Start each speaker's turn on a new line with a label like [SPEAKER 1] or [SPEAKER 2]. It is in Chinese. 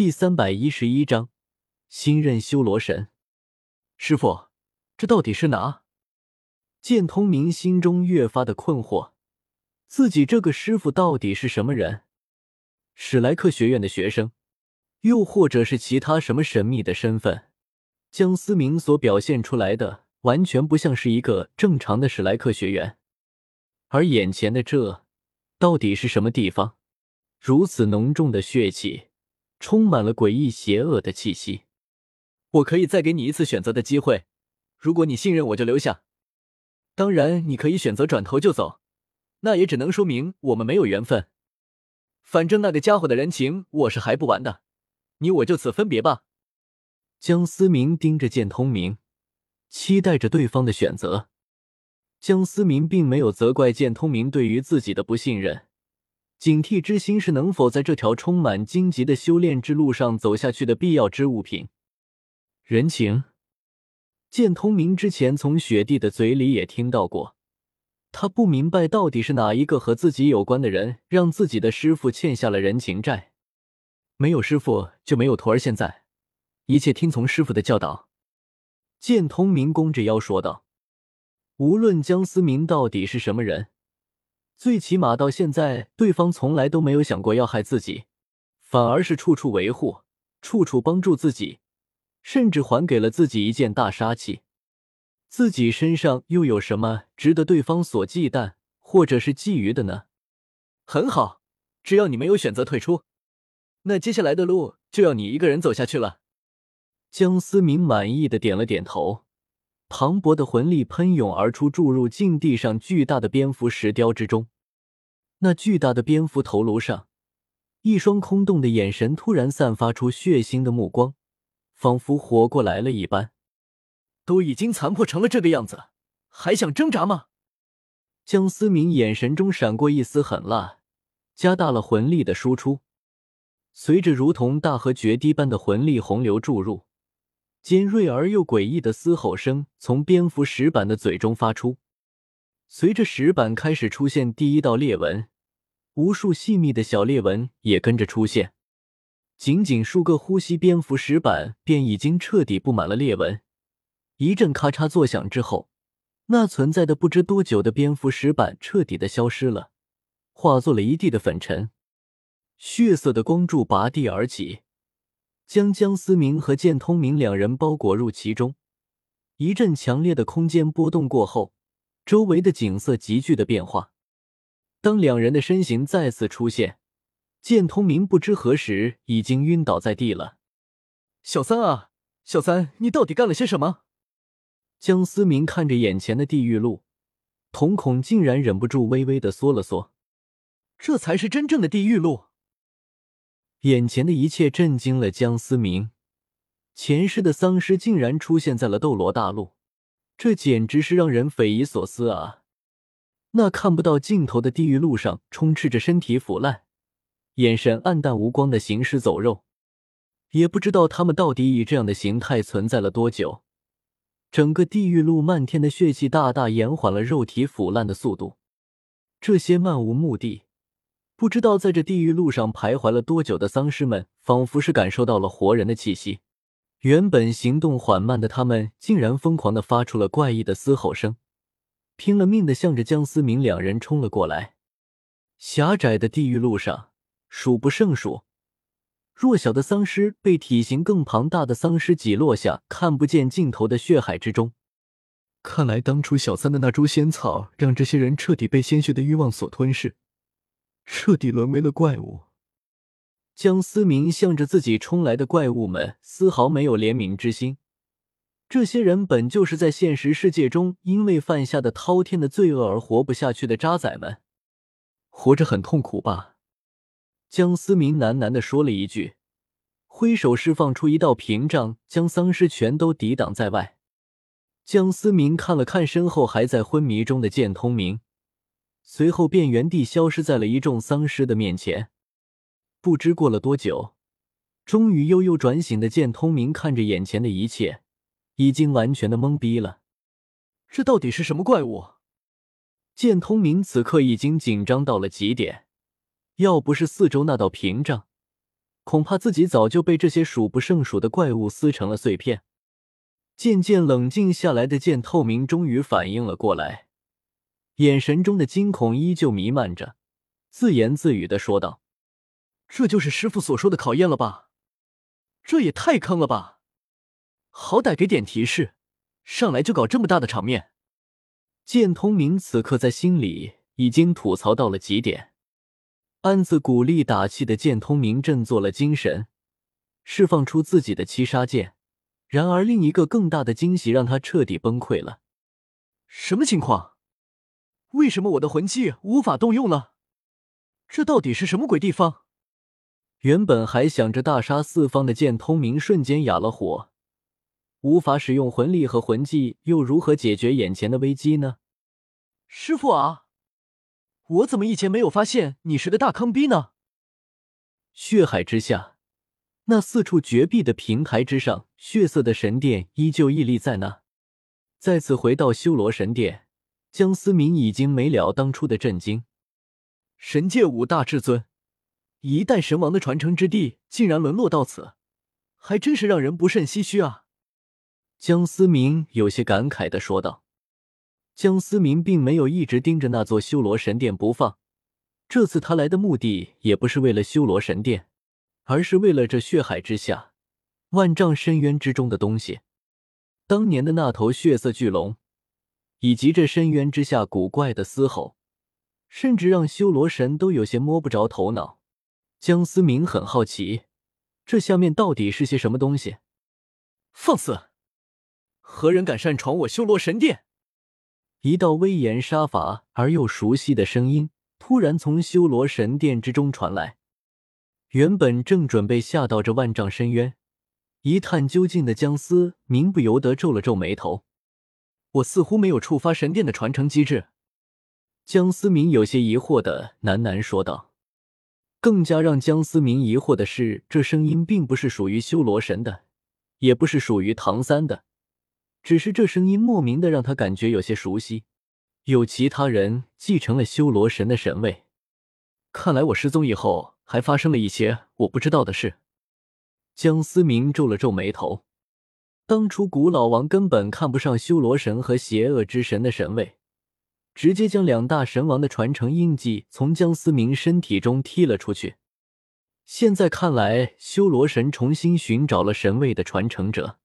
[SPEAKER 1] 第三百一十一章，新任修罗神。师傅，这到底是哪？剑通明心中越发的困惑，自己这个师傅到底是什么人？史莱克学院的学生，又或者是其他什么神秘的身份？江思明所表现出来的，完全不像是一个正常的史莱克学员。而眼前的这，到底是什么地方？如此浓重的血气，充满了诡异邪恶的气息。我可以再给你一次选择的机会，如果你信任我，就留下。当然，你可以选择转头就走，那也只能说明我们没有缘分。反正那个家伙的人情我是还不完的，你我就此分别吧。江思明盯着剑通明，期待着对方的选择。江思明并没有责怪剑通明对于自己的不信任，警惕之心是能否在这条充满荆棘的修炼之路上走下去的必要之物品。人情。剑通明之前从雪帝的嘴里也听到过，他不明白到底是哪一个和自己有关的人让自己的师傅欠下了人情债。没有师傅就没有徒儿，现在一切听从师傅的教导。剑通明弓着腰说道：“无论江思明到底是什么人，最起码到现在，对方从来都没有想过要害自己，反而是处处维护，处处帮助自己。”甚至还给了自己一件大杀器，自己身上又有什么值得对方所忌惮或者是觊觎的呢？很好，只要你没有选择退出，那接下来的路就要你一个人走下去了。江思明满意的点了点头，磅礴的魂力喷涌而出，注入禁地上巨大的蝙蝠石雕之中。那巨大的蝙蝠头颅上，一双空洞的眼神突然散发出血腥的目光。仿佛活过来了一般，都已经残破成了这个样子，还想挣扎吗？江思明眼神中闪过一丝狠辣，加大了魂力的输出。随着如同大河决堤般的魂力洪流注入，尖锐而又诡异的嘶吼声从蝙蝠石板的嘴中发出。随着石板开始出现第一道裂纹，无数细密的小裂纹也跟着出现。仅仅数个呼吸，蝙蝠石板便已经彻底布满了裂纹。一阵咔嚓作响之后，那存在的不知多久的蝙蝠石板彻底的消失了，化作了一地的粉尘。血色的光柱拔地而起，将江思明和剑通明两人包裹入其中。一阵强烈的空间波动过后，周围的景色急剧的变化。当两人的身形再次出现。剑通明不知何时已经晕倒在地了。小三啊，小三，你到底干了些什么？江思明看着眼前的地狱路，瞳孔竟然忍不住微微的缩了缩。这才是真正的地狱路。眼前的一切震惊了江思明，前世的丧尸竟然出现在了斗罗大陆，这简直是让人匪夷所思啊！那看不到尽头的地狱路上，充斥着身体腐烂。眼神暗淡无光的行尸走肉，也不知道他们到底以这样的形态存在了多久。整个地狱路漫天的血气大大延缓了肉体腐烂的速度。这些漫无目的、不知道在这地狱路上徘徊了多久的丧尸们，仿佛是感受到了活人的气息。原本行动缓慢的他们，竟然疯狂的发出了怪异的嘶吼声，拼了命的向着江思明两人冲了过来。狭窄的地狱路上。数不胜数，弱小的丧尸被体型更庞大的丧尸挤落下看不见尽头的血海之中。看来当初小三的那株仙草，让这些人彻底被鲜血的欲望所吞噬，彻底沦为了怪物。江思明向着自己冲来的怪物们丝毫没有怜悯之心。这些人本就是在现实世界中因为犯下的滔天的罪恶而活不下去的渣仔们，活着很痛苦吧？江思明喃喃的说了一句，挥手释放出一道屏障，将丧尸全都抵挡在外。江思明看了看身后还在昏迷中的剑通明，随后便原地消失在了一众丧尸的面前。不知过了多久，终于悠悠转醒的剑通明看着眼前的一切，已经完全的懵逼了。这到底是什么怪物？剑通明此刻已经紧张到了极点。要不是四周那道屏障，恐怕自己早就被这些数不胜数的怪物撕成了碎片。渐渐冷静下来的剑透明终于反应了过来，眼神中的惊恐依旧弥漫着，自言自语的说道：“这就是师傅所说的考验了吧？这也太坑了吧！好歹给点提示，上来就搞这么大的场面。”剑通明此刻在心里已经吐槽到了极点，暗自鼓励打气的剑通明振作了精神，释放出自己的七杀剑。然而，另一个更大的惊喜让他彻底崩溃了。什么情况？为什么我的魂技无法动用了？这到底是什么鬼地方？原本还想着大杀四方的剑通明瞬间哑了火，无法使用魂力和魂技，又如何解决眼前的危机呢？师傅啊，我怎么以前没有发现你是个大坑逼呢？血海之下。那四处绝壁的平台之上，血色的神殿依旧屹立在那。再次回到修罗神殿，江思明已经没了当初的震惊。神界五大至尊，一代神王的传承之地，竟然沦落到此，还真是让人不甚唏嘘啊！江思明有些感慨的说道。江思明并没有一直盯着那座修罗神殿不放，这次他来的目的也不是为了修罗神殿。而是为了这血海之下、万丈深渊之中的东西。当年的那头血色巨龙，以及这深渊之下古怪的嘶吼，甚至让修罗神都有些摸不着头脑。江思明很好奇，这下面到底是些什么东西？放肆！何人敢擅闯我修罗神殿？一道威严杀伐而又熟悉的声音突然从修罗神殿之中传来。原本正准备下到这万丈深渊一探究竟的江思明不由得皱了皱眉头。我似乎没有触发神殿的传承机制。江思明有些疑惑的喃喃说道。更加让江思明疑惑的是，这声音并不是属于修罗神的，也不是属于唐三的，只是这声音莫名的让他感觉有些熟悉。有其他人继承了修罗神的神位。看来我失踪以后。还发生了一些我不知道的事。江思明皱了皱眉头。当初古老王根本看不上修罗神和邪恶之神的神位，直接将两大神王的传承印记从江思明身体中踢了出去。现在看来，修罗神重新寻找了神位的传承者。